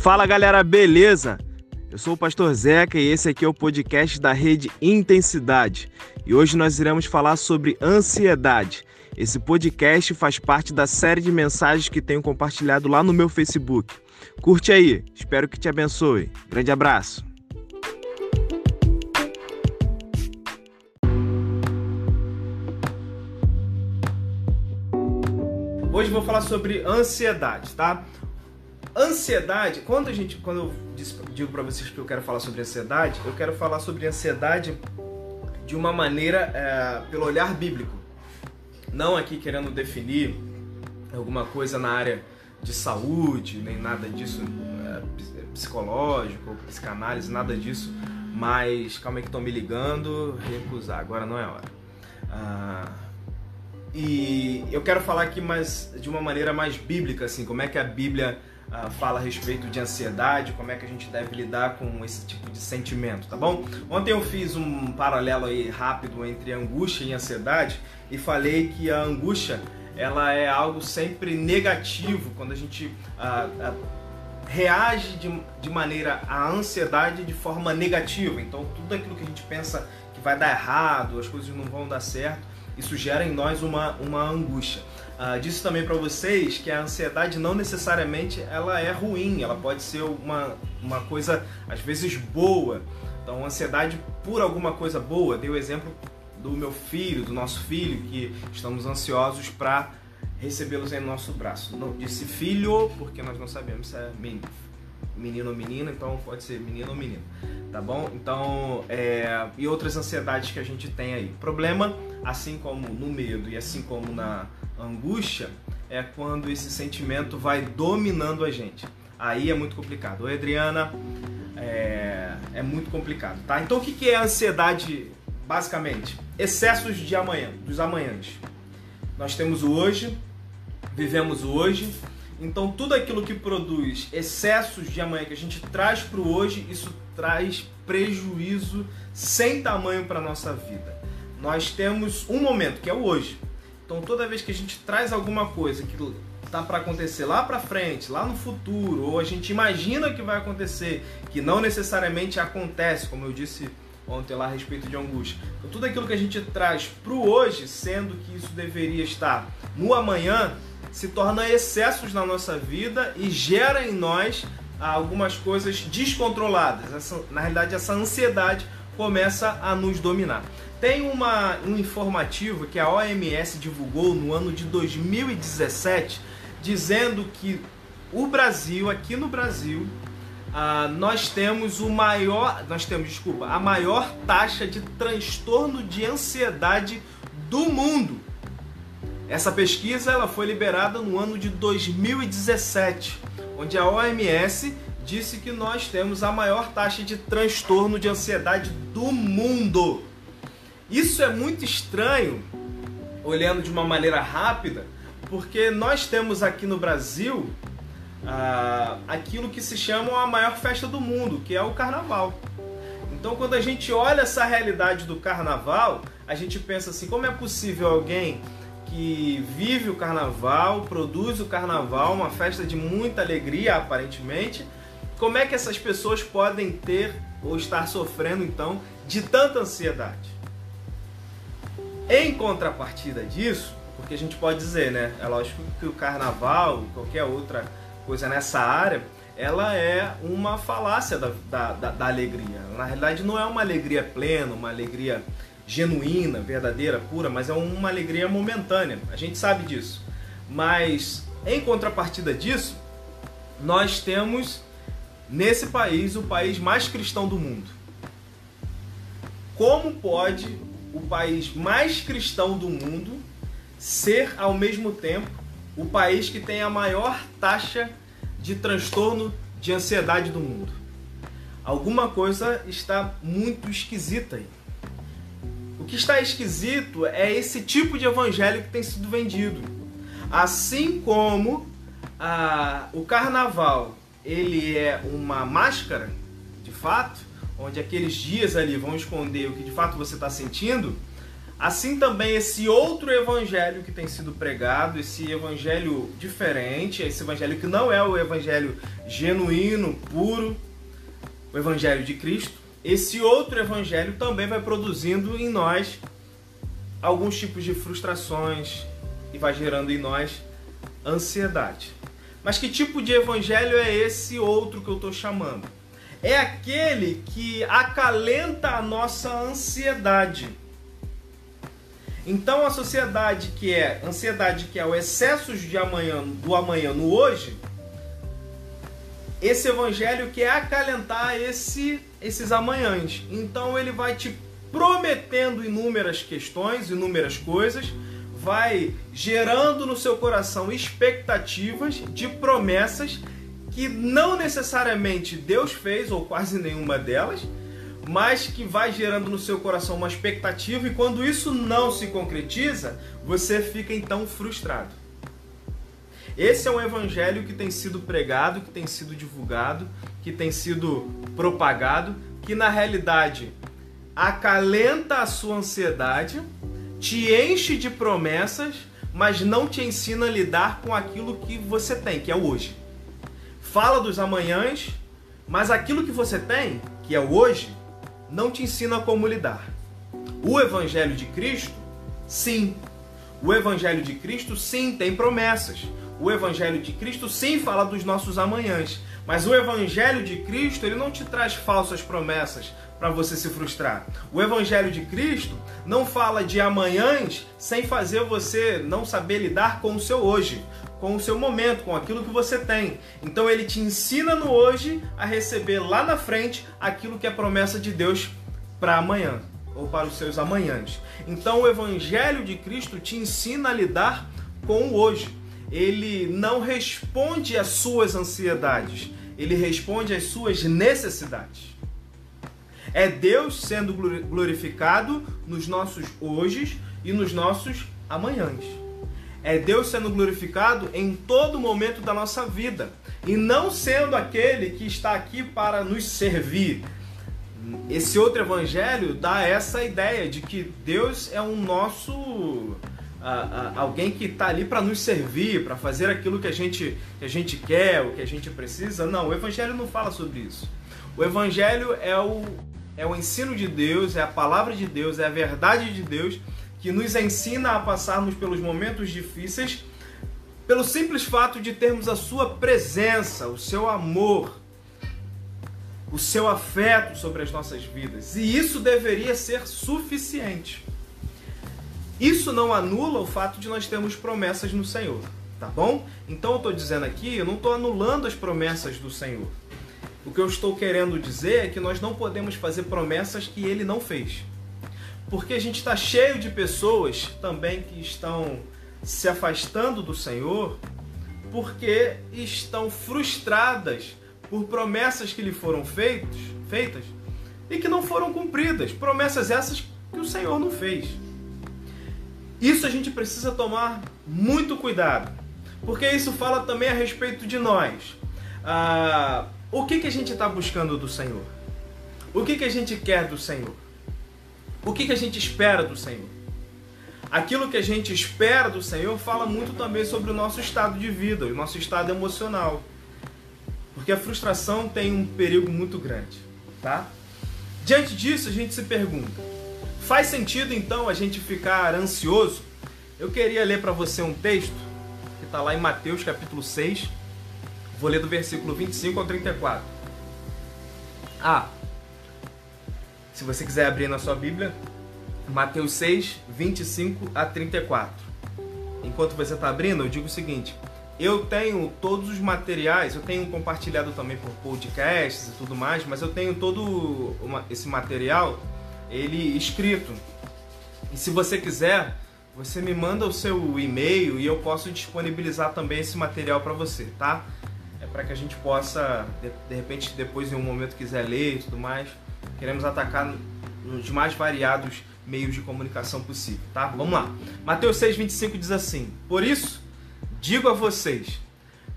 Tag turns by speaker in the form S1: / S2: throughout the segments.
S1: Fala galera, beleza? Eu sou o Pastor Zeca e esse aqui é o podcast da rede Intensidade. E hoje nós iremos falar sobre ansiedade. Esse podcast faz parte da série de mensagens que tenho compartilhado lá no meu Facebook. Curte aí, espero que te abençoe. Grande abraço. Hoje vou falar sobre ansiedade, tá? Ansiedade, quando a gente, quando eu digo para vocês que eu quero falar sobre ansiedade, eu quero falar sobre ansiedade de uma maneira é, pelo olhar bíblico, não aqui querendo definir alguma coisa na área de saúde, nem nada disso, é, psicológico, psicanálise, nada disso. Mas calma aí que estão me ligando, recusar, agora não é hora. Ah, e eu quero falar aqui mais de uma maneira mais bíblica, assim, como é que a Bíblia uh, fala a respeito de ansiedade, como é que a gente deve lidar com esse tipo de sentimento, tá bom? Ontem eu fiz um paralelo aí rápido entre angústia e ansiedade e falei que a angústia ela é algo sempre negativo quando a gente uh, uh, reage de, de maneira à ansiedade de forma negativa. Então tudo aquilo que a gente pensa que vai dar errado, as coisas não vão dar certo, isso gera em nós uma, uma angústia. Uh, disse também para vocês que a ansiedade não necessariamente ela é ruim, ela pode ser uma, uma coisa às vezes boa. Então, ansiedade por alguma coisa boa, dei o exemplo do meu filho, do nosso filho, que estamos ansiosos para recebê-los em nosso braço. Não disse filho, porque nós não sabemos se é menino, menino ou menina, então pode ser menino ou menino, tá bom? Então, é, e outras ansiedades que a gente tem aí. Problema, assim como no medo e assim como na angústia é quando esse sentimento vai dominando a gente. Aí é muito complicado. Oi, Adriana, é, é muito complicado, tá? Então, o que é ansiedade, basicamente? Excessos de amanhã, dos amanhãs. Nós temos o hoje, vivemos o hoje, então tudo aquilo que produz excessos de amanhã que a gente traz para o hoje, isso traz prejuízo sem tamanho para nossa vida. Nós temos um momento que é o hoje. Então toda vez que a gente traz alguma coisa que tá para acontecer lá para frente, lá no futuro, ou a gente imagina que vai acontecer, que não necessariamente acontece, como eu disse ontem lá a respeito de angústia. Então tudo aquilo que a gente traz para o hoje, sendo que isso deveria estar no amanhã, se torna excessos na nossa vida e gera em nós algumas coisas descontroladas. Essa, na realidade, essa ansiedade começa a nos dominar. Tem uma, um informativo que a OMS divulgou no ano de 2017, dizendo que o Brasil, aqui no Brasil, uh, nós temos o maior, nós temos, desculpa, a maior taxa de transtorno de ansiedade do mundo. Essa pesquisa ela foi liberada no ano de 2017, onde a OMS disse que nós temos a maior taxa de transtorno de ansiedade do mundo. Isso é muito estranho, olhando de uma maneira rápida, porque nós temos aqui no Brasil ah, aquilo que se chama a maior festa do mundo, que é o carnaval. Então, quando a gente olha essa realidade do carnaval, a gente pensa assim: como é possível alguém que vive o carnaval, produz o carnaval, uma festa de muita alegria aparentemente, como é que essas pessoas podem ter ou estar sofrendo então de tanta ansiedade? Em contrapartida disso, porque a gente pode dizer, né? É lógico que o carnaval, qualquer outra coisa nessa área, ela é uma falácia da, da, da, da alegria. Na realidade, não é uma alegria plena, uma alegria genuína, verdadeira, pura, mas é uma alegria momentânea. A gente sabe disso. Mas em contrapartida disso, nós temos nesse país o país mais cristão do mundo. Como pode o país mais cristão do mundo ser ao mesmo tempo o país que tem a maior taxa de transtorno de ansiedade do mundo. Alguma coisa está muito esquisita aí. Que está esquisito é esse tipo de evangelho que tem sido vendido. Assim como ah, o carnaval ele é uma máscara, de fato, onde aqueles dias ali vão esconder o que de fato você está sentindo, Assim também esse outro evangelho que tem sido pregado, esse evangelho diferente, esse evangelho que não é o evangelho genuíno, puro, o evangelho de Cristo, esse outro evangelho também vai produzindo em nós alguns tipos de frustrações e vai gerando em nós ansiedade. Mas que tipo de evangelho é esse outro que eu estou chamando? É aquele que acalenta a nossa ansiedade então a sociedade que é ansiedade, que é o excesso de amanhã, do amanhã no hoje, esse evangelho quer acalentar esse, esses amanhãs. Então ele vai te prometendo inúmeras questões, inúmeras coisas, vai gerando no seu coração expectativas de promessas que não necessariamente Deus fez, ou quase nenhuma delas, mas que vai gerando no seu coração uma expectativa e quando isso não se concretiza, você fica então frustrado. Esse é um evangelho que tem sido pregado, que tem sido divulgado, que tem sido propagado, que na realidade acalenta a sua ansiedade, te enche de promessas, mas não te ensina a lidar com aquilo que você tem, que é hoje. Fala dos amanhãs, mas aquilo que você tem, que é hoje, não te ensina como lidar. O Evangelho de Cristo, sim. O Evangelho de Cristo, sim, tem promessas. O Evangelho de Cristo, sim, fala dos nossos amanhãs. Mas o Evangelho de Cristo, ele não te traz falsas promessas para você se frustrar. O Evangelho de Cristo não fala de amanhãs sem fazer você não saber lidar com o seu hoje com o seu momento, com aquilo que você tem. Então ele te ensina no hoje a receber lá na frente aquilo que é promessa de Deus para amanhã ou para os seus amanhãs. Então o evangelho de Cristo te ensina a lidar com o hoje. Ele não responde às suas ansiedades, ele responde às suas necessidades. É Deus sendo glorificado nos nossos hojes e nos nossos amanhãs é Deus sendo glorificado em todo momento da nossa vida e não sendo aquele que está aqui para nos servir. Esse outro evangelho dá essa ideia de que Deus é um nosso uh, uh, alguém que está ali para nos servir, para fazer aquilo que a gente que a gente quer, o que a gente precisa. Não, o evangelho não fala sobre isso. O evangelho é o é o ensino de Deus, é a palavra de Deus, é a verdade de Deus que nos ensina a passarmos pelos momentos difíceis pelo simples fato de termos a sua presença, o seu amor, o seu afeto sobre as nossas vidas. E isso deveria ser suficiente. Isso não anula o fato de nós termos promessas no Senhor, tá bom? Então eu estou dizendo aqui, eu não estou anulando as promessas do Senhor. O que eu estou querendo dizer é que nós não podemos fazer promessas que Ele não fez. Porque a gente está cheio de pessoas também que estão se afastando do Senhor porque estão frustradas por promessas que lhe foram feitos, feitas e que não foram cumpridas. Promessas essas que o Senhor não fez. Isso a gente precisa tomar muito cuidado, porque isso fala também a respeito de nós. Ah, o que, que a gente está buscando do Senhor? O que, que a gente quer do Senhor? O que, que a gente espera do Senhor? Aquilo que a gente espera do Senhor fala muito também sobre o nosso estado de vida, o nosso estado emocional. Porque a frustração tem um perigo muito grande, tá? Diante disso, a gente se pergunta: faz sentido então a gente ficar ansioso? Eu queria ler para você um texto que está lá em Mateus capítulo 6. Vou ler do versículo 25 ao 34. Ah, se você quiser abrir na sua Bíblia, Mateus 6, 25 a 34. Enquanto você está abrindo, eu digo o seguinte: eu tenho todos os materiais, eu tenho compartilhado também por podcasts e tudo mais, mas eu tenho todo esse material ele escrito. E se você quiser, você me manda o seu e-mail e eu posso disponibilizar também esse material para você, tá? É para que a gente possa, de, de repente, depois em um momento quiser ler e tudo mais. Queremos atacar nos mais variados meios de comunicação possível, tá? Vamos lá. Mateus 6:25 diz assim: Por isso, digo a vocês,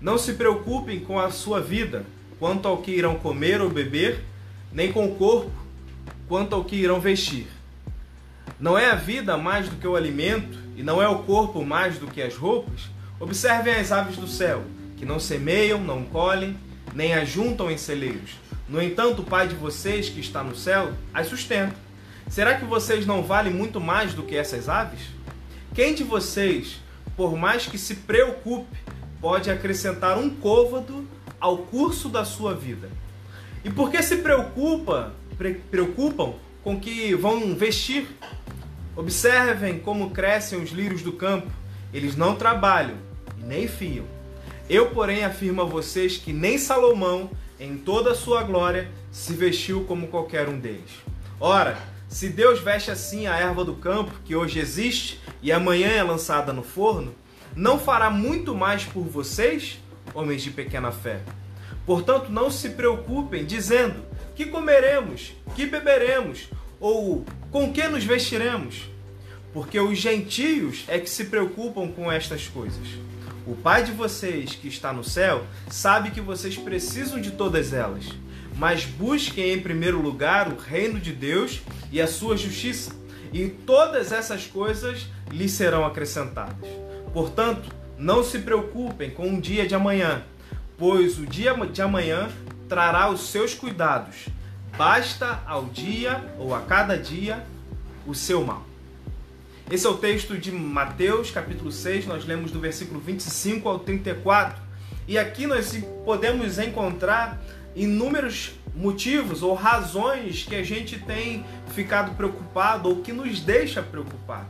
S1: não se preocupem com a sua vida, quanto ao que irão comer ou beber, nem com o corpo, quanto ao que irão vestir. Não é a vida mais do que o alimento, e não é o corpo mais do que as roupas? Observem as aves do céu, que não semeiam, não colhem, nem ajuntam em celeiros. No entanto, o Pai de vocês, que está no céu, as sustenta. Será que vocês não valem muito mais do que essas aves? Quem de vocês, por mais que se preocupe, pode acrescentar um côvado ao curso da sua vida? E por que se preocupa, pre preocupam com que vão vestir? Observem como crescem os lírios do campo. Eles não trabalham e nem fiam. Eu, porém, afirmo a vocês que nem Salomão, em toda a sua glória, se vestiu como qualquer um deles. Ora, se Deus veste assim a erva do campo, que hoje existe e amanhã é lançada no forno, não fará muito mais por vocês, homens de pequena fé? Portanto, não se preocupem dizendo: que comeremos, que beberemos, ou com que nos vestiremos? Porque os gentios é que se preocupam com estas coisas. O Pai de vocês, que está no céu, sabe que vocês precisam de todas elas. Mas busquem em primeiro lugar o reino de Deus e a sua justiça, e todas essas coisas lhes serão acrescentadas. Portanto, não se preocupem com o dia de amanhã, pois o dia de amanhã trará os seus cuidados. Basta ao dia ou a cada dia o seu mal. Esse é o texto de Mateus, capítulo 6, nós lemos do versículo 25 ao 34. E aqui nós podemos encontrar inúmeros motivos ou razões que a gente tem ficado preocupado ou que nos deixa preocupado.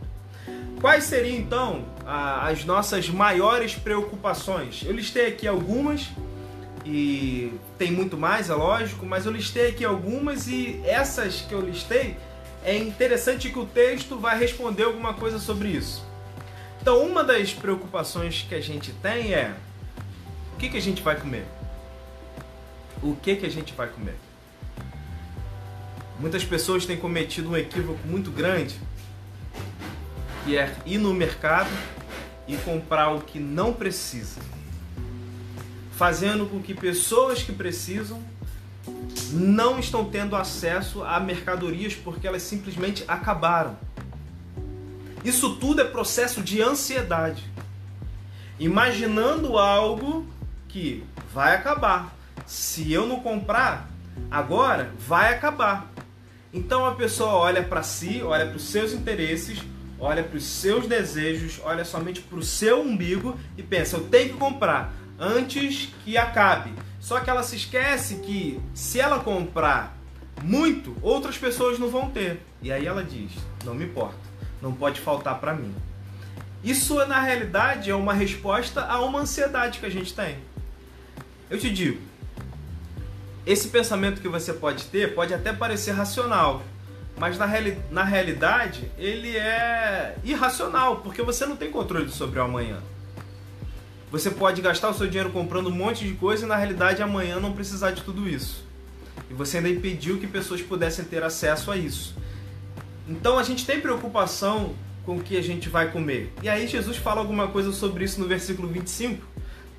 S1: Quais seriam então as nossas maiores preocupações? Eu listei aqui algumas e tem muito mais, é lógico, mas eu listei aqui algumas e essas que eu listei é interessante que o texto vai responder alguma coisa sobre isso. Então, uma das preocupações que a gente tem é o que, que a gente vai comer? O que, que a gente vai comer? Muitas pessoas têm cometido um equívoco muito grande, que é ir no mercado e comprar o que não precisa fazendo com que pessoas que precisam não estão tendo acesso a mercadorias porque elas simplesmente acabaram. Isso tudo é processo de ansiedade. Imaginando algo que vai acabar. Se eu não comprar agora, vai acabar. Então a pessoa olha para si, olha para os seus interesses, olha para os seus desejos, olha somente para o seu umbigo e pensa: eu tenho que comprar antes que acabe. Só que ela se esquece que se ela comprar muito, outras pessoas não vão ter. E aí ela diz: não me importa, não pode faltar para mim. Isso na realidade é uma resposta a uma ansiedade que a gente tem. Eu te digo, esse pensamento que você pode ter pode até parecer racional, mas na, reali na realidade ele é irracional, porque você não tem controle sobre o amanhã. Você pode gastar o seu dinheiro comprando um monte de coisa e na realidade amanhã não precisar de tudo isso. E você ainda impediu que pessoas pudessem ter acesso a isso. Então a gente tem preocupação com o que a gente vai comer. E aí Jesus fala alguma coisa sobre isso no versículo 25.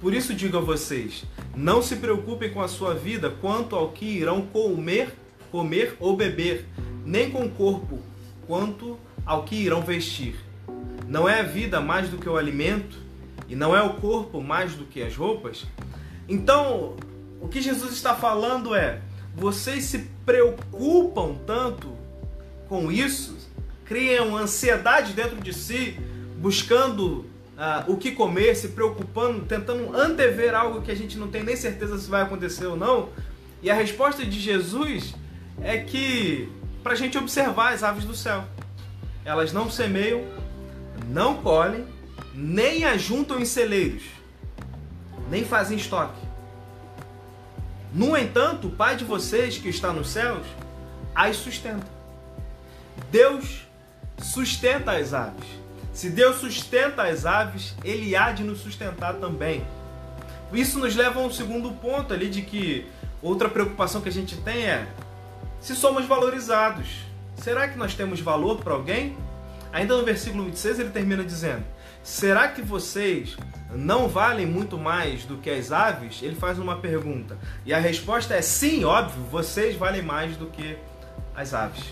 S1: Por isso digo a vocês: não se preocupem com a sua vida quanto ao que irão comer, comer ou beber, nem com o corpo quanto ao que irão vestir. Não é a vida mais do que o alimento e não é o corpo mais do que as roupas, então o que Jesus está falando é: vocês se preocupam tanto com isso, criam ansiedade dentro de si, buscando uh, o que comer, se preocupando, tentando antever algo que a gente não tem nem certeza se vai acontecer ou não. E a resposta de Jesus é que para a gente observar as aves do céu, elas não semeiam, não colhem nem ajuntam em celeiros, nem fazem estoque. No entanto, o Pai de vocês que está nos céus as sustenta. Deus sustenta as aves. Se Deus sustenta as aves, Ele há de nos sustentar também. Isso nos leva a um segundo ponto ali de que outra preocupação que a gente tem é se somos valorizados. Será que nós temos valor para alguém? Ainda no versículo 26 ele termina dizendo: Será que vocês não valem muito mais do que as aves? Ele faz uma pergunta. E a resposta é sim, óbvio, vocês valem mais do que as aves.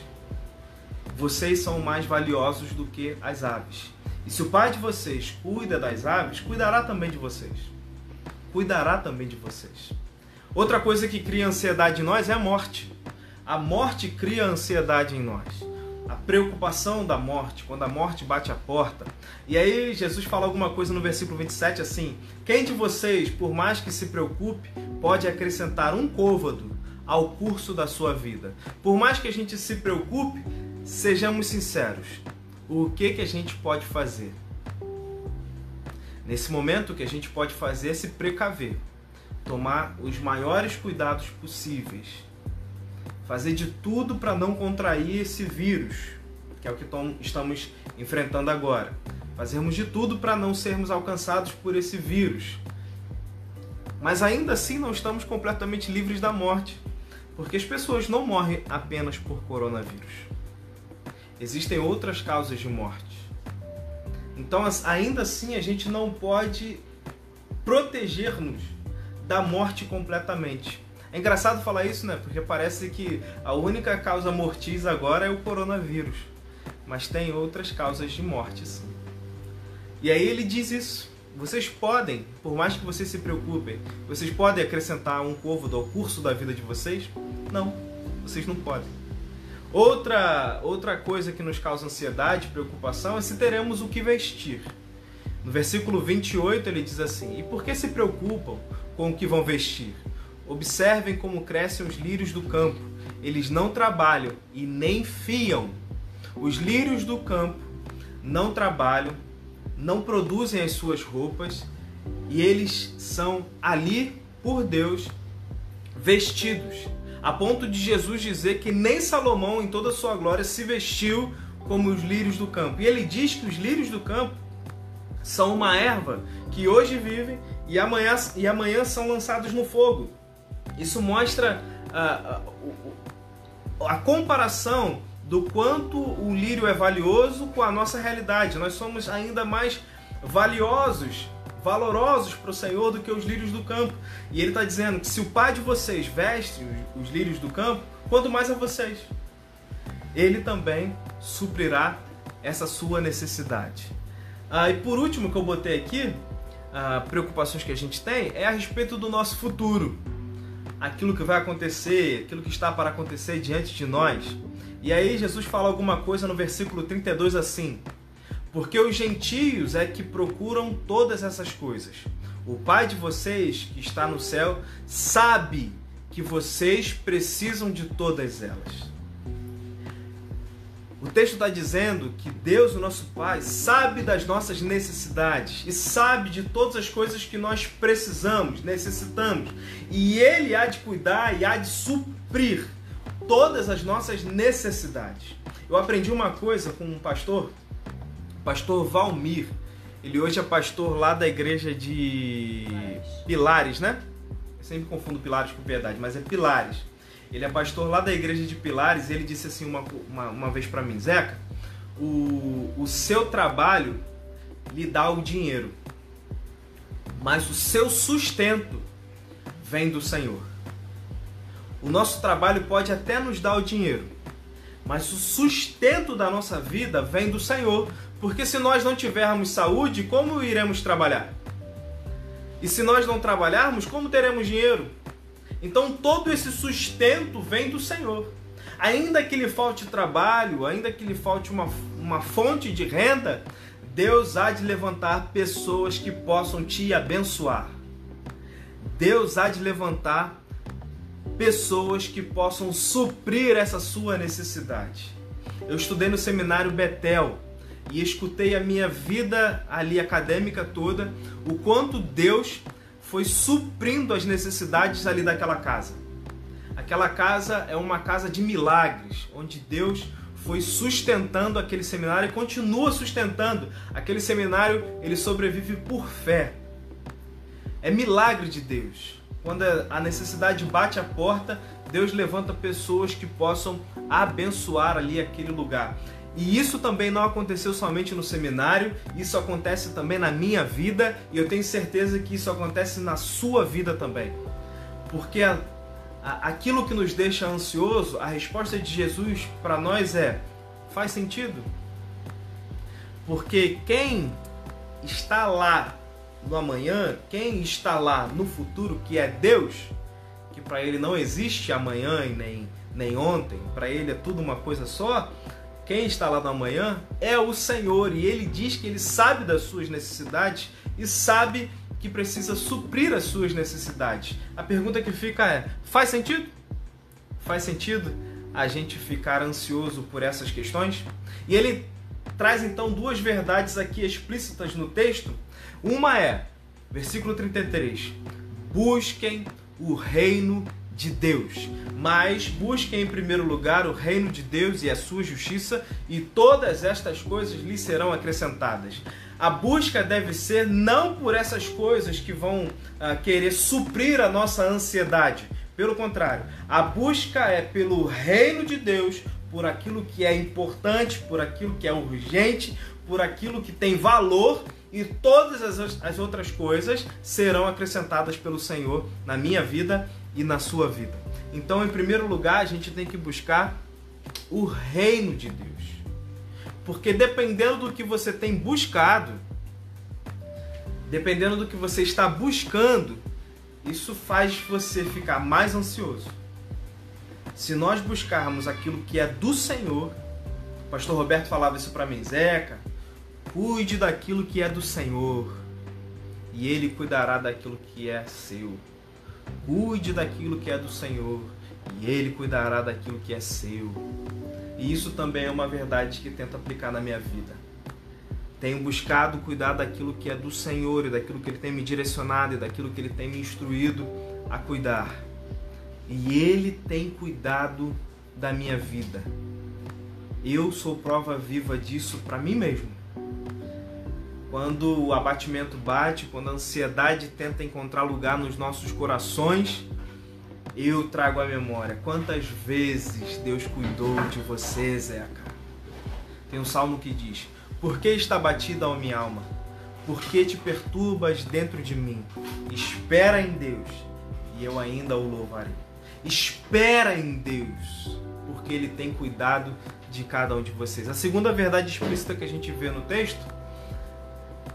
S1: vocês são mais valiosos do que as aves. E se o pai de vocês cuida das aves, cuidará também de vocês. Cuidará também de vocês. Outra coisa que cria ansiedade em nós é a morte. A morte cria ansiedade em nós. Preocupação da morte, quando a morte bate a porta. E aí Jesus fala alguma coisa no versículo 27 assim: Quem de vocês, por mais que se preocupe, pode acrescentar um côvado ao curso da sua vida? Por mais que a gente se preocupe, sejamos sinceros o que, que a gente pode fazer? Nesse momento, o que a gente pode fazer é se precaver, tomar os maiores cuidados possíveis, fazer de tudo para não contrair esse vírus, que é o que estamos enfrentando agora. Fazermos de tudo para não sermos alcançados por esse vírus. Mas ainda assim não estamos completamente livres da morte, porque as pessoas não morrem apenas por coronavírus Existem outras causas de morte. Então, ainda assim, a gente não pode proteger-nos da morte completamente. É engraçado falar isso, né? Porque parece que a única causa mortis agora é o coronavírus. Mas tem outras causas de morte. E aí ele diz isso. Vocês podem, por mais que vocês se preocupem, vocês podem acrescentar um côvado ao curso da vida de vocês? Não, vocês não podem. Outra, outra coisa que nos causa ansiedade preocupação é se teremos o que vestir. No versículo 28 ele diz assim: E por que se preocupam com o que vão vestir? Observem como crescem os lírios do campo. Eles não trabalham e nem fiam. Os lírios do campo não trabalham, não produzem as suas roupas e eles são ali por Deus vestidos a ponto de Jesus dizer que nem Salomão, em toda a sua glória, se vestiu como os lírios do campo. E ele diz que os lírios do campo são uma erva que hoje vivem e amanhã, e amanhã são lançados no fogo. Isso mostra a, a, a comparação do quanto o lírio é valioso com a nossa realidade. Nós somos ainda mais valiosos valorosos para o Senhor do que os lírios do campo. E ele está dizendo que se o pai de vocês veste os, lírios do campo, quanto mais a vocês. Ele também suprirá essa sua necessidade. Ah, e por último que eu botei aqui, ah, preocupações que a gente tem é a respeito do nosso futuro. Aquilo que vai acontecer, aquilo que está para acontecer diante de nós. E aí Jesus fala alguma coisa no versículo 32 assim: porque os gentios é que procuram todas essas coisas. O Pai de vocês, que está no céu, sabe que vocês precisam de todas elas. O texto está dizendo que Deus, o nosso Pai, sabe das nossas necessidades e sabe de todas as coisas que nós precisamos, necessitamos. E Ele há de cuidar e há de suprir todas as nossas necessidades. Eu aprendi uma coisa com um pastor pastor Valmir. Ele hoje é pastor lá da igreja de Pilares, né? Eu sempre confundo Pilares com Piedade, mas é Pilares. Ele é pastor lá da igreja de Pilares e ele disse assim uma, uma, uma vez para mim, Zeca, o, o seu trabalho lhe dá o dinheiro, mas o seu sustento vem do Senhor. O nosso trabalho pode até nos dar o dinheiro, mas o sustento da nossa vida vem do Senhor, porque se nós não tivermos saúde, como iremos trabalhar? E se nós não trabalharmos, como teremos dinheiro? Então todo esse sustento vem do Senhor. Ainda que lhe falte trabalho, ainda que lhe falte uma, uma fonte de renda, Deus há de levantar pessoas que possam te abençoar. Deus há de levantar pessoas que possam suprir essa sua necessidade. Eu estudei no seminário Betel e escutei a minha vida ali acadêmica toda, o quanto Deus foi suprindo as necessidades ali daquela casa. Aquela casa é uma casa de milagres, onde Deus foi sustentando aquele seminário e continua sustentando. Aquele seminário, ele sobrevive por fé. É milagre de Deus. Quando a necessidade bate a porta, Deus levanta pessoas que possam abençoar ali aquele lugar. E isso também não aconteceu somente no seminário, isso acontece também na minha vida e eu tenho certeza que isso acontece na sua vida também. Porque a, a, aquilo que nos deixa ansioso, a resposta de Jesus para nós é: Faz sentido? Porque quem está lá no amanhã, quem está lá no futuro, que é Deus, que para ele não existe amanhã e nem, nem ontem, para ele é tudo uma coisa só, quem está lá no amanhã é o Senhor e ele diz que ele sabe das suas necessidades e sabe que precisa suprir as suas necessidades. A pergunta que fica é: faz sentido? Faz sentido a gente ficar ansioso por essas questões? E ele traz então duas verdades aqui explícitas no texto. Uma é, versículo 33, busquem o reino de Deus, mas busquem em primeiro lugar o reino de Deus e a sua justiça, e todas estas coisas lhes serão acrescentadas. A busca deve ser não por essas coisas que vão uh, querer suprir a nossa ansiedade. Pelo contrário, a busca é pelo reino de Deus, por aquilo que é importante, por aquilo que é urgente, por aquilo que tem valor e todas as, as outras coisas serão acrescentadas pelo Senhor na minha vida e na sua vida. Então, em primeiro lugar, a gente tem que buscar o reino de Deus. Porque dependendo do que você tem buscado, dependendo do que você está buscando, isso faz você ficar mais ansioso se nós buscarmos aquilo que é do Senhor, o pastor Roberto falava isso para mim, Zeca, cuide daquilo que é do Senhor e ele cuidará daquilo que é seu. Cuide daquilo que é do Senhor e ele cuidará daquilo que é seu. E isso também é uma verdade que tento aplicar na minha vida. Tenho buscado cuidar daquilo que é do Senhor e daquilo que ele tem me direcionado e daquilo que ele tem me instruído a cuidar e Ele tem cuidado da minha vida. Eu sou prova viva disso para mim mesmo. Quando o abatimento bate, quando a ansiedade tenta encontrar lugar nos nossos corações, eu trago a memória. Quantas vezes Deus cuidou de você, Zeca? Tem um salmo que diz: Por que está batida a minha alma? Por que te perturbas dentro de mim? Espera em Deus e eu ainda o louvarei. Espera em Deus, porque Ele tem cuidado de cada um de vocês. A segunda verdade explícita que a gente vê no texto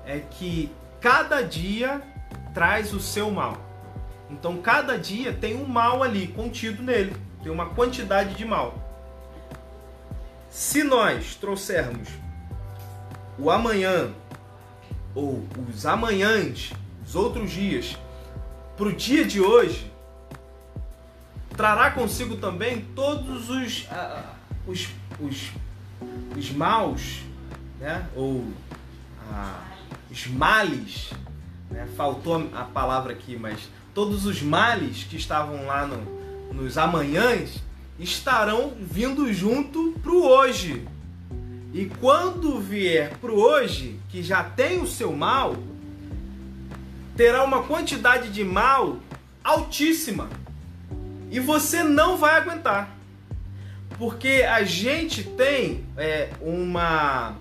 S1: é que cada dia traz o seu mal. Então, cada dia tem um mal ali contido nele, tem uma quantidade de mal. Se nós trouxermos o amanhã ou os amanhãs, os outros dias, para o dia de hoje, trará consigo também todos os, os, os, os maus, né? ou uh, os males, né? faltou a palavra aqui, mas todos os males que estavam lá no, nos amanhãs estarão vindo junto para o hoje. E quando vier para o hoje, que já tem o seu mal, terá uma quantidade de mal altíssima e você não vai aguentar. Porque a gente tem é, uma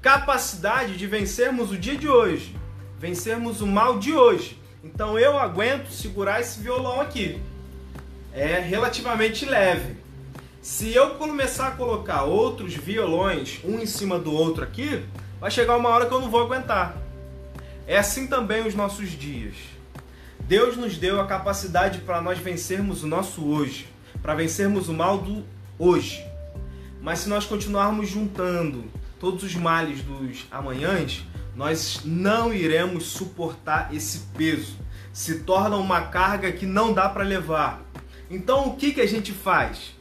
S1: capacidade de vencermos o dia de hoje, vencermos o mal de hoje. Então eu aguento segurar esse violão aqui. É relativamente leve. Se eu começar a colocar outros violões um em cima do outro aqui, vai chegar uma hora que eu não vou aguentar. É assim também os nossos dias. Deus nos deu a capacidade para nós vencermos o nosso hoje, para vencermos o mal do hoje. Mas se nós continuarmos juntando todos os males dos amanhãs, nós não iremos suportar esse peso. Se torna uma carga que não dá para levar. Então o que, que a gente faz?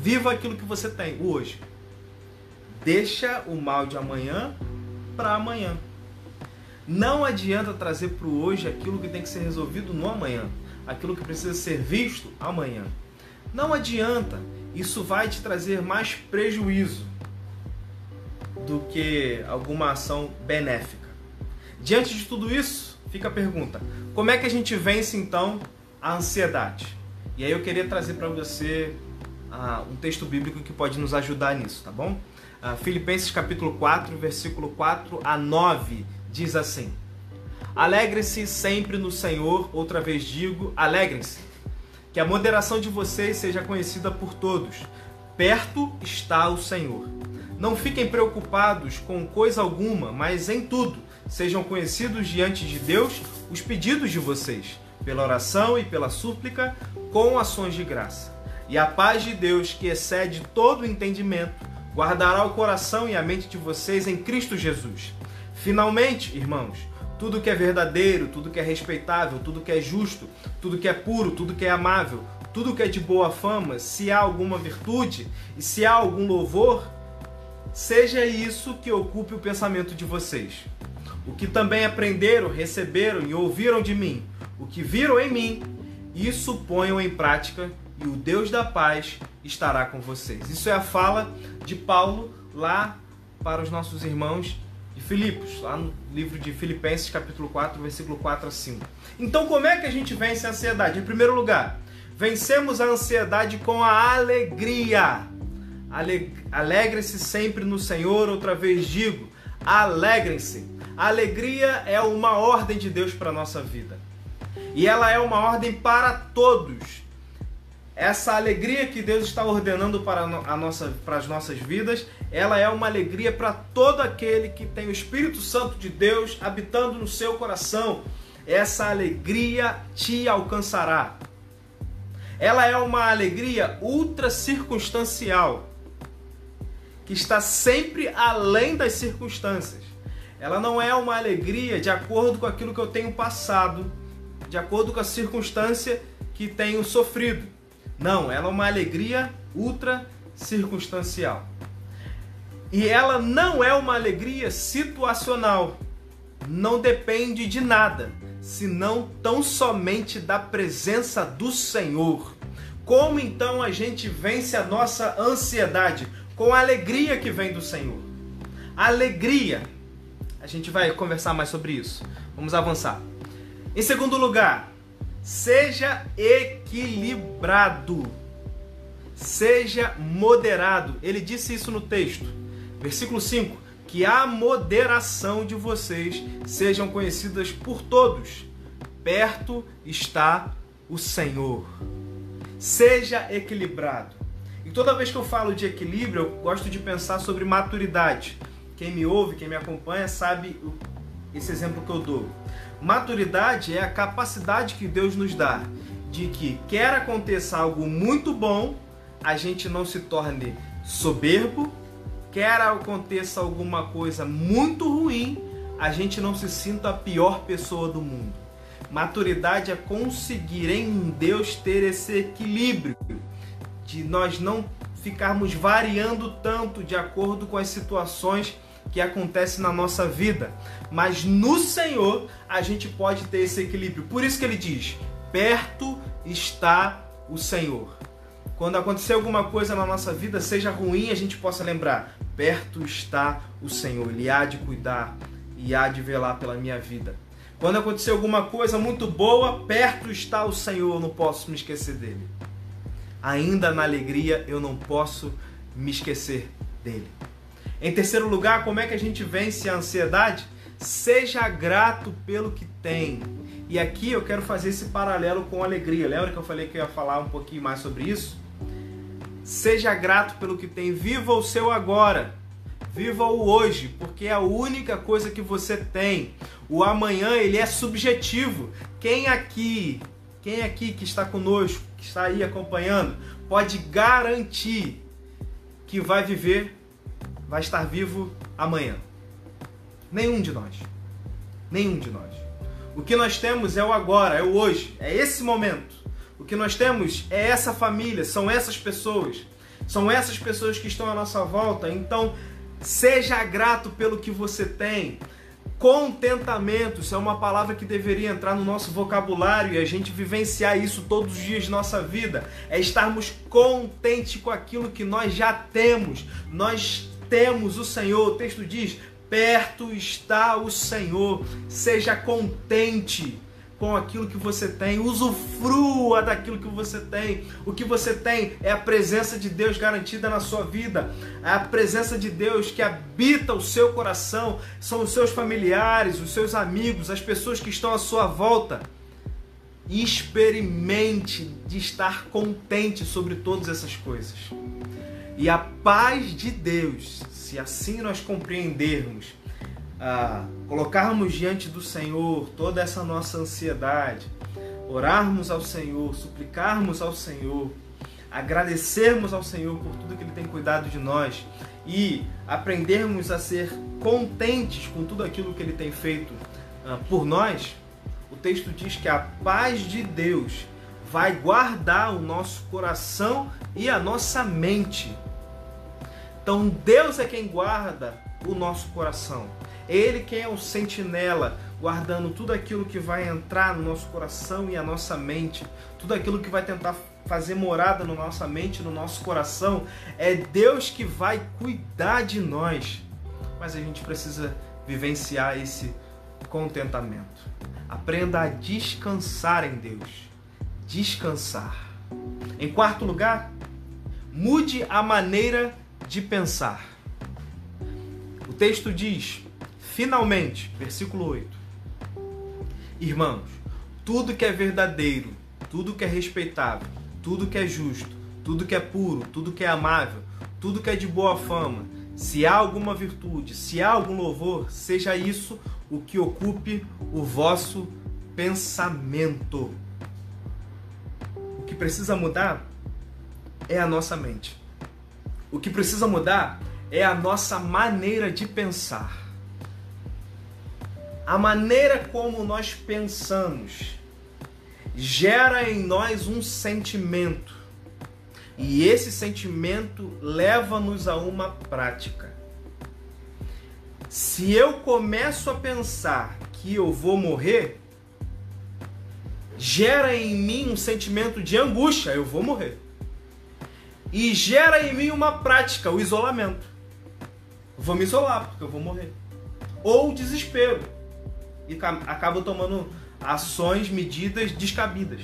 S1: Viva aquilo que você tem hoje. Deixa o mal de amanhã para amanhã. Não adianta trazer para o hoje aquilo que tem que ser resolvido no amanhã, aquilo que precisa ser visto amanhã. Não adianta, isso vai te trazer mais prejuízo do que alguma ação benéfica. Diante de tudo isso, fica a pergunta: como é que a gente vence então a ansiedade? E aí eu queria trazer para você uh, um texto bíblico que pode nos ajudar nisso, tá bom? Uh, Filipenses capítulo 4, versículo 4 a 9 diz assim: Alegre-se sempre no Senhor, outra vez digo, alegrem-se. Que a moderação de vocês seja conhecida por todos. perto está o Senhor. Não fiquem preocupados com coisa alguma, mas em tudo sejam conhecidos diante de Deus os pedidos de vocês, pela oração e pela súplica, com ações de graça. E a paz de Deus, que excede todo o entendimento, guardará o coração e a mente de vocês em Cristo Jesus. Finalmente, irmãos, tudo que é verdadeiro, tudo que é respeitável, tudo que é justo, tudo que é puro, tudo que é amável, tudo que é de boa fama, se há alguma virtude e se há algum louvor, seja isso que ocupe o pensamento de vocês. O que também aprenderam, receberam e ouviram de mim, o que viram em mim, isso ponham em prática e o Deus da paz estará com vocês. Isso é a fala de Paulo lá para os nossos irmãos de Filipos, lá no livro de Filipenses, capítulo 4, versículo 4 a 5. Então, como é que a gente vence a ansiedade? Em primeiro lugar, vencemos a ansiedade com a alegria. Alegre-se sempre no Senhor, outra vez digo, alegrem-se. A alegria é uma ordem de Deus para a nossa vida. E ela é uma ordem para todos. Essa alegria que Deus está ordenando para, a nossa, para as nossas vidas, ela é uma alegria para todo aquele que tem o Espírito Santo de Deus habitando no seu coração. Essa alegria te alcançará. Ela é uma alegria ultra circunstancial, que está sempre além das circunstâncias. Ela não é uma alegria de acordo com aquilo que eu tenho passado, de acordo com a circunstância que tenho sofrido. Não, ela é uma alegria ultra circunstancial. E ela não é uma alegria situacional. Não depende de nada, senão tão somente da presença do Senhor. Como então a gente vence a nossa ansiedade? Com a alegria que vem do Senhor. Alegria a gente vai conversar mais sobre isso. Vamos avançar. Em segundo lugar, seja equilibrado. Seja moderado. Ele disse isso no texto. Versículo 5: Que a moderação de vocês sejam conhecidas por todos. Perto está o Senhor. Seja equilibrado. E toda vez que eu falo de equilíbrio, eu gosto de pensar sobre maturidade. Quem me ouve, quem me acompanha, sabe esse exemplo que eu dou. Maturidade é a capacidade que Deus nos dá de que quer aconteça algo muito bom, a gente não se torne soberbo, quer aconteça alguma coisa muito ruim, a gente não se sinta a pior pessoa do mundo. Maturidade é conseguir em Deus ter esse equilíbrio de nós não ficarmos variando tanto de acordo com as situações que acontece na nossa vida. Mas no Senhor a gente pode ter esse equilíbrio. Por isso que ele diz: perto está o Senhor. Quando acontecer alguma coisa na nossa vida, seja ruim, a gente possa lembrar: perto está o Senhor. Ele há de cuidar e há de velar pela minha vida. Quando acontecer alguma coisa muito boa, perto está o Senhor, eu não posso me esquecer dele. Ainda na alegria, eu não posso me esquecer dele. Em terceiro lugar, como é que a gente vence a ansiedade? Seja grato pelo que tem. E aqui eu quero fazer esse paralelo com alegria. Lembra que eu falei que eu ia falar um pouquinho mais sobre isso? Seja grato pelo que tem. Viva o seu agora. Viva o hoje, porque é a única coisa que você tem. O amanhã ele é subjetivo. Quem aqui, quem aqui que está conosco, está aí acompanhando, pode garantir que vai viver vai estar vivo amanhã. Nenhum de nós. Nenhum de nós. O que nós temos é o agora, é o hoje, é esse momento. O que nós temos é essa família, são essas pessoas. São essas pessoas que estão à nossa volta. Então, seja grato pelo que você tem. Contentamento, isso é uma palavra que deveria entrar no nosso vocabulário e a gente vivenciar isso todos os dias de nossa vida. É estarmos contentes com aquilo que nós já temos. Nós temos o Senhor. O texto diz: perto está o Senhor. Seja contente com aquilo que você tem, usufrua daquilo que você tem. O que você tem é a presença de Deus garantida na sua vida, é a presença de Deus que habita o seu coração, são os seus familiares, os seus amigos, as pessoas que estão à sua volta. Experimente de estar contente sobre todas essas coisas. E a paz de Deus, se assim nós compreendermos, ah, colocarmos diante do Senhor toda essa nossa ansiedade, orarmos ao Senhor, suplicarmos ao Senhor, agradecermos ao Senhor por tudo que Ele tem cuidado de nós e aprendermos a ser contentes com tudo aquilo que Ele tem feito uh, por nós, o texto diz que a paz de Deus vai guardar o nosso coração e a nossa mente. Então Deus é quem guarda o nosso coração. Ele quem é o sentinela, guardando tudo aquilo que vai entrar no nosso coração e a nossa mente, tudo aquilo que vai tentar fazer morada na nossa mente, no nosso coração, é Deus que vai cuidar de nós. Mas a gente precisa vivenciar esse contentamento. Aprenda a descansar em Deus. Descansar. Em quarto lugar, mude a maneira de pensar. O texto diz: finalmente, versículo 8: Irmãos, tudo que é verdadeiro, tudo que é respeitável, tudo que é justo, tudo que é puro, tudo que é amável, tudo que é de boa fama, se há alguma virtude, se há algum louvor, seja isso o que ocupe o vosso pensamento. O que precisa mudar é a nossa mente. O que precisa mudar é a nossa maneira de pensar. A maneira como nós pensamos gera em nós um sentimento. E esse sentimento leva-nos a uma prática. Se eu começo a pensar que eu vou morrer, gera em mim um sentimento de angústia, eu vou morrer. E gera em mim uma prática, o isolamento. Vou me isolar porque eu vou morrer. Ou desespero. E acabo tomando ações, medidas descabidas.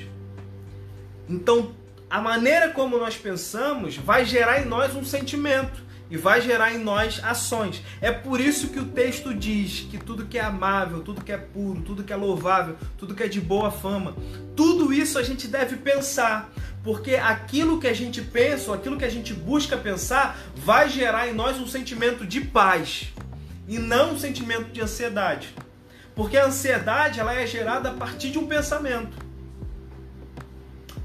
S1: Então, a maneira como nós pensamos vai gerar em nós um sentimento e vai gerar em nós ações. É por isso que o texto diz que tudo que é amável, tudo que é puro, tudo que é louvável, tudo que é de boa fama, tudo isso a gente deve pensar, porque aquilo que a gente pensa, aquilo que a gente busca pensar, vai gerar em nós um sentimento de paz e não um sentimento de ansiedade. Porque a ansiedade ela é gerada a partir de um pensamento.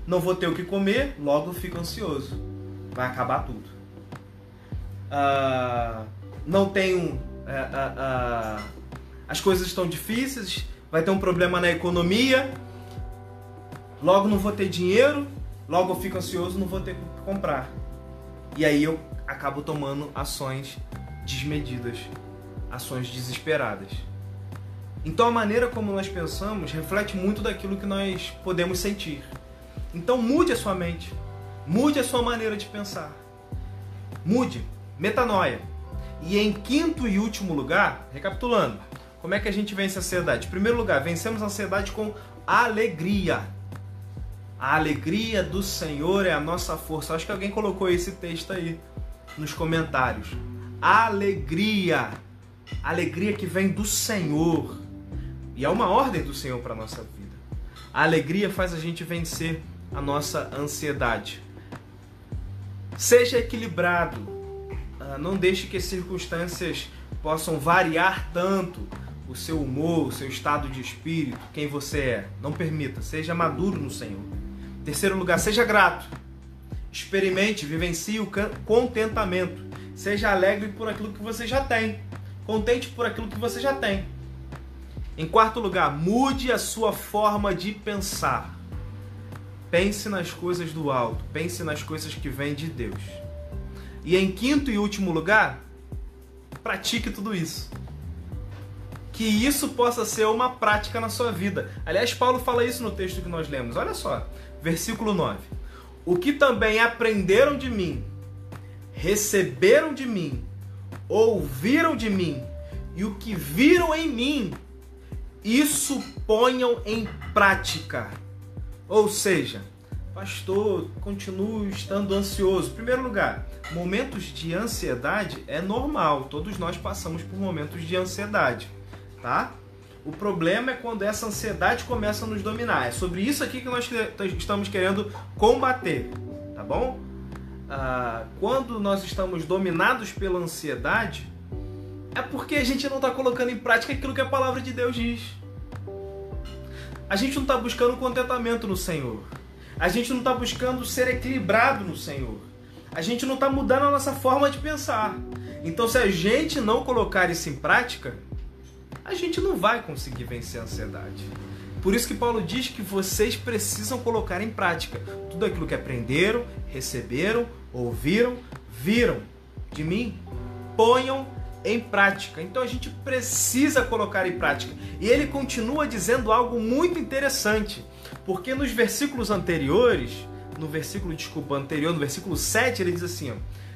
S1: Não vou ter o que comer, logo fico ansioso. Vai acabar tudo. Uh, não tenho. Uh, uh, as coisas estão difíceis, vai ter um problema na economia, logo não vou ter dinheiro, logo eu fico ansioso, não vou ter que comprar. E aí eu acabo tomando ações desmedidas, ações desesperadas. Então a maneira como nós pensamos reflete muito daquilo que nós podemos sentir. Então mude a sua mente, mude a sua maneira de pensar. Mude, metanoia. E em quinto e último lugar, recapitulando, como é que a gente vence a ansiedade? Em primeiro lugar, vencemos a ansiedade com alegria. A alegria do Senhor é a nossa força. Acho que alguém colocou esse texto aí nos comentários. Alegria. Alegria que vem do Senhor. E é uma ordem do Senhor para a nossa vida. A alegria faz a gente vencer a nossa ansiedade. Seja equilibrado. Ah, não deixe que as circunstâncias possam variar tanto o seu humor, o seu estado de espírito, quem você é. Não permita. Seja maduro no Senhor. Terceiro lugar, seja grato. Experimente, vivencie o contentamento. Seja alegre por aquilo que você já tem. Contente por aquilo que você já tem. Em quarto lugar, mude a sua forma de pensar. Pense nas coisas do alto, pense nas coisas que vêm de Deus. E em quinto e último lugar, pratique tudo isso. Que isso possa ser uma prática na sua vida. Aliás, Paulo fala isso no texto que nós lemos. Olha só, versículo 9. O que também aprenderam de mim, receberam de mim, ouviram de mim, e o que viram em mim, isso ponham em prática. Ou seja, pastor, continuo estando ansioso. Em primeiro lugar, momentos de ansiedade é normal, todos nós passamos por momentos de ansiedade, tá? O problema é quando essa ansiedade começa a nos dominar. É sobre isso aqui que nós estamos querendo combater, tá bom? ah, quando nós estamos dominados pela ansiedade, é porque a gente não está colocando em prática aquilo que a palavra de Deus diz. A gente não está buscando contentamento no Senhor. A gente não está buscando ser equilibrado no Senhor. A gente não está mudando a nossa forma de pensar. Então, se a gente não colocar isso em prática, a gente não vai conseguir vencer a ansiedade. Por isso que Paulo diz que vocês precisam colocar em prática tudo aquilo que aprenderam, receberam, ouviram, viram de mim. Ponham em prática. Então a gente precisa colocar em prática. E ele continua dizendo algo muito interessante, porque nos versículos anteriores, no versículo, desculpa, anterior, no versículo 7, ele diz assim: ó,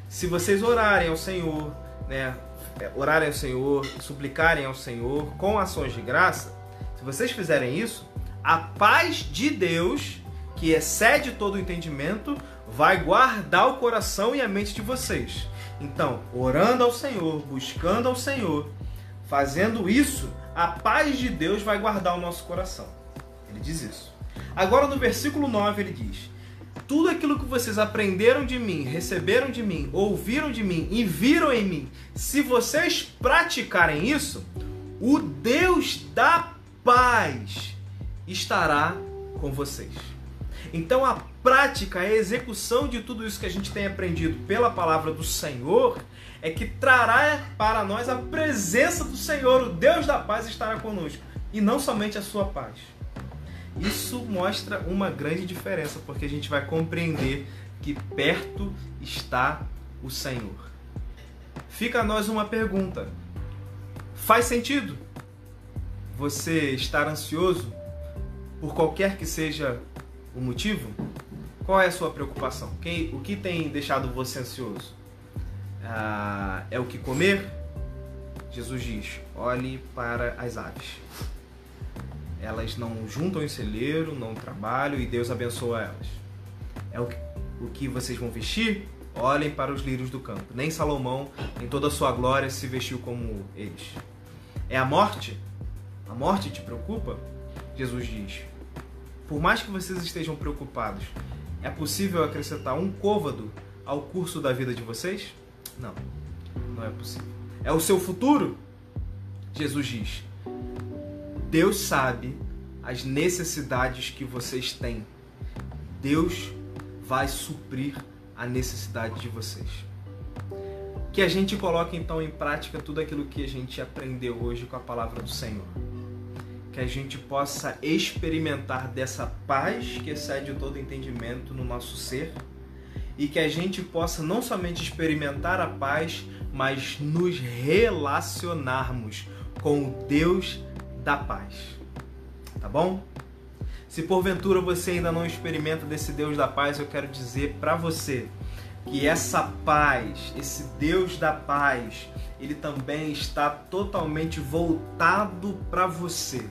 S1: se vocês orarem ao Senhor, né, orarem ao Senhor, suplicarem ao Senhor com ações de graça, se vocês fizerem isso, a paz de Deus, que excede todo o entendimento, vai guardar o coração e a mente de vocês. Então, orando ao Senhor, buscando ao Senhor, fazendo isso, a paz de Deus vai guardar o nosso coração. Ele diz isso. Agora no versículo 9 ele diz: Tudo aquilo que vocês aprenderam de mim, receberam de mim, ouviram de mim e viram em mim, se vocês praticarem isso, o Deus da paz estará com vocês. Então a prática, a execução de tudo isso que a gente tem aprendido pela palavra do Senhor é que trará para nós a presença do Senhor, o Deus da paz estará conosco, e não somente a sua paz. Isso mostra uma grande diferença, porque a gente vai compreender que perto está o Senhor. Fica a nós uma pergunta: faz sentido você estar ansioso por qualquer que seja o motivo? Qual é a sua preocupação? Quem, o que tem deixado você ansioso? Ah, é o que comer? Jesus diz: olhe para as aves. Elas não juntam em celeiro, não trabalham e Deus abençoa elas. É o que, o que vocês vão vestir? Olhem para os lírios do campo. Nem Salomão, em toda a sua glória, se vestiu como eles. É a morte? A morte te preocupa? Jesus diz: por mais que vocês estejam preocupados, é possível acrescentar um côvado ao curso da vida de vocês? Não, não é possível. É o seu futuro? Jesus diz: Deus sabe as necessidades que vocês têm. Deus vai suprir a necessidade de vocês. Que a gente coloque então em prática tudo aquilo que a gente aprendeu hoje com a palavra do Senhor que a gente possa experimentar dessa paz que excede todo entendimento no nosso ser e que a gente possa não somente experimentar a paz, mas nos relacionarmos com o Deus da paz. Tá bom? Se porventura você ainda não experimenta desse Deus da paz, eu quero dizer para você que essa paz, esse Deus da paz, ele também está totalmente voltado para você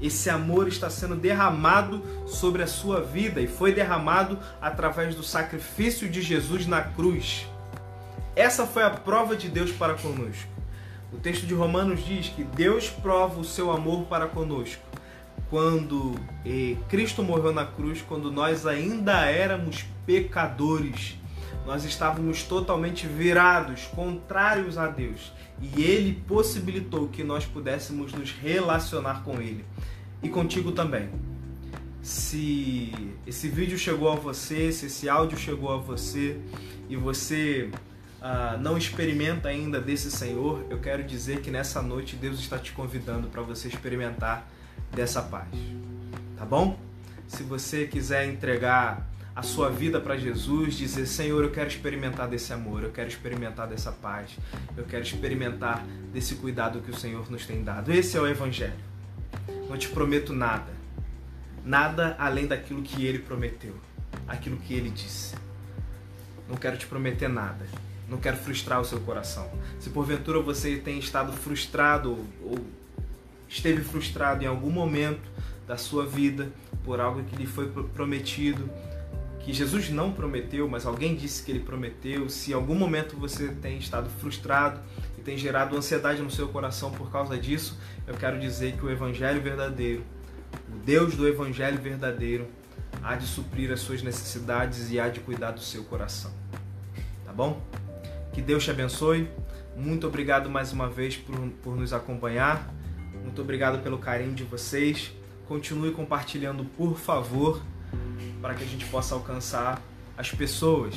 S1: esse amor está sendo derramado sobre a sua vida e foi derramado através do sacrifício de Jesus na cruz. Essa foi a prova de Deus para conosco. O texto de Romanos diz que Deus prova o seu amor para conosco quando eh, Cristo morreu na cruz, quando nós ainda éramos pecadores. Nós estávamos totalmente virados, contrários a Deus e ele possibilitou que nós pudéssemos nos relacionar com ele e contigo também. Se esse vídeo chegou a você, se esse áudio chegou a você e você uh, não experimenta ainda desse Senhor, eu quero dizer que nessa noite Deus está te convidando para você experimentar dessa paz. Tá bom? Se você quiser entregar a sua vida para Jesus, dizer: Senhor, eu quero experimentar desse amor, eu quero experimentar dessa paz, eu quero experimentar desse cuidado que o Senhor nos tem dado. Esse é o Evangelho. Não te prometo nada, nada além daquilo que ele prometeu, aquilo que ele disse. Não quero te prometer nada, não quero frustrar o seu coração. Se porventura você tem estado frustrado ou esteve frustrado em algum momento da sua vida por algo que lhe foi prometido, que Jesus não prometeu, mas alguém disse que ele prometeu, se em algum momento você tem estado frustrado e tem gerado ansiedade no seu coração por causa disso, eu quero dizer que o Evangelho verdadeiro, o Deus do Evangelho verdadeiro, há de suprir as suas necessidades e há de cuidar do seu coração. bom? Que Deus te abençoe. Muito obrigado mais uma vez por, por nos acompanhar. Muito obrigado pelo carinho de vocês. Continue compartilhando, por favor, para que a gente possa alcançar as pessoas.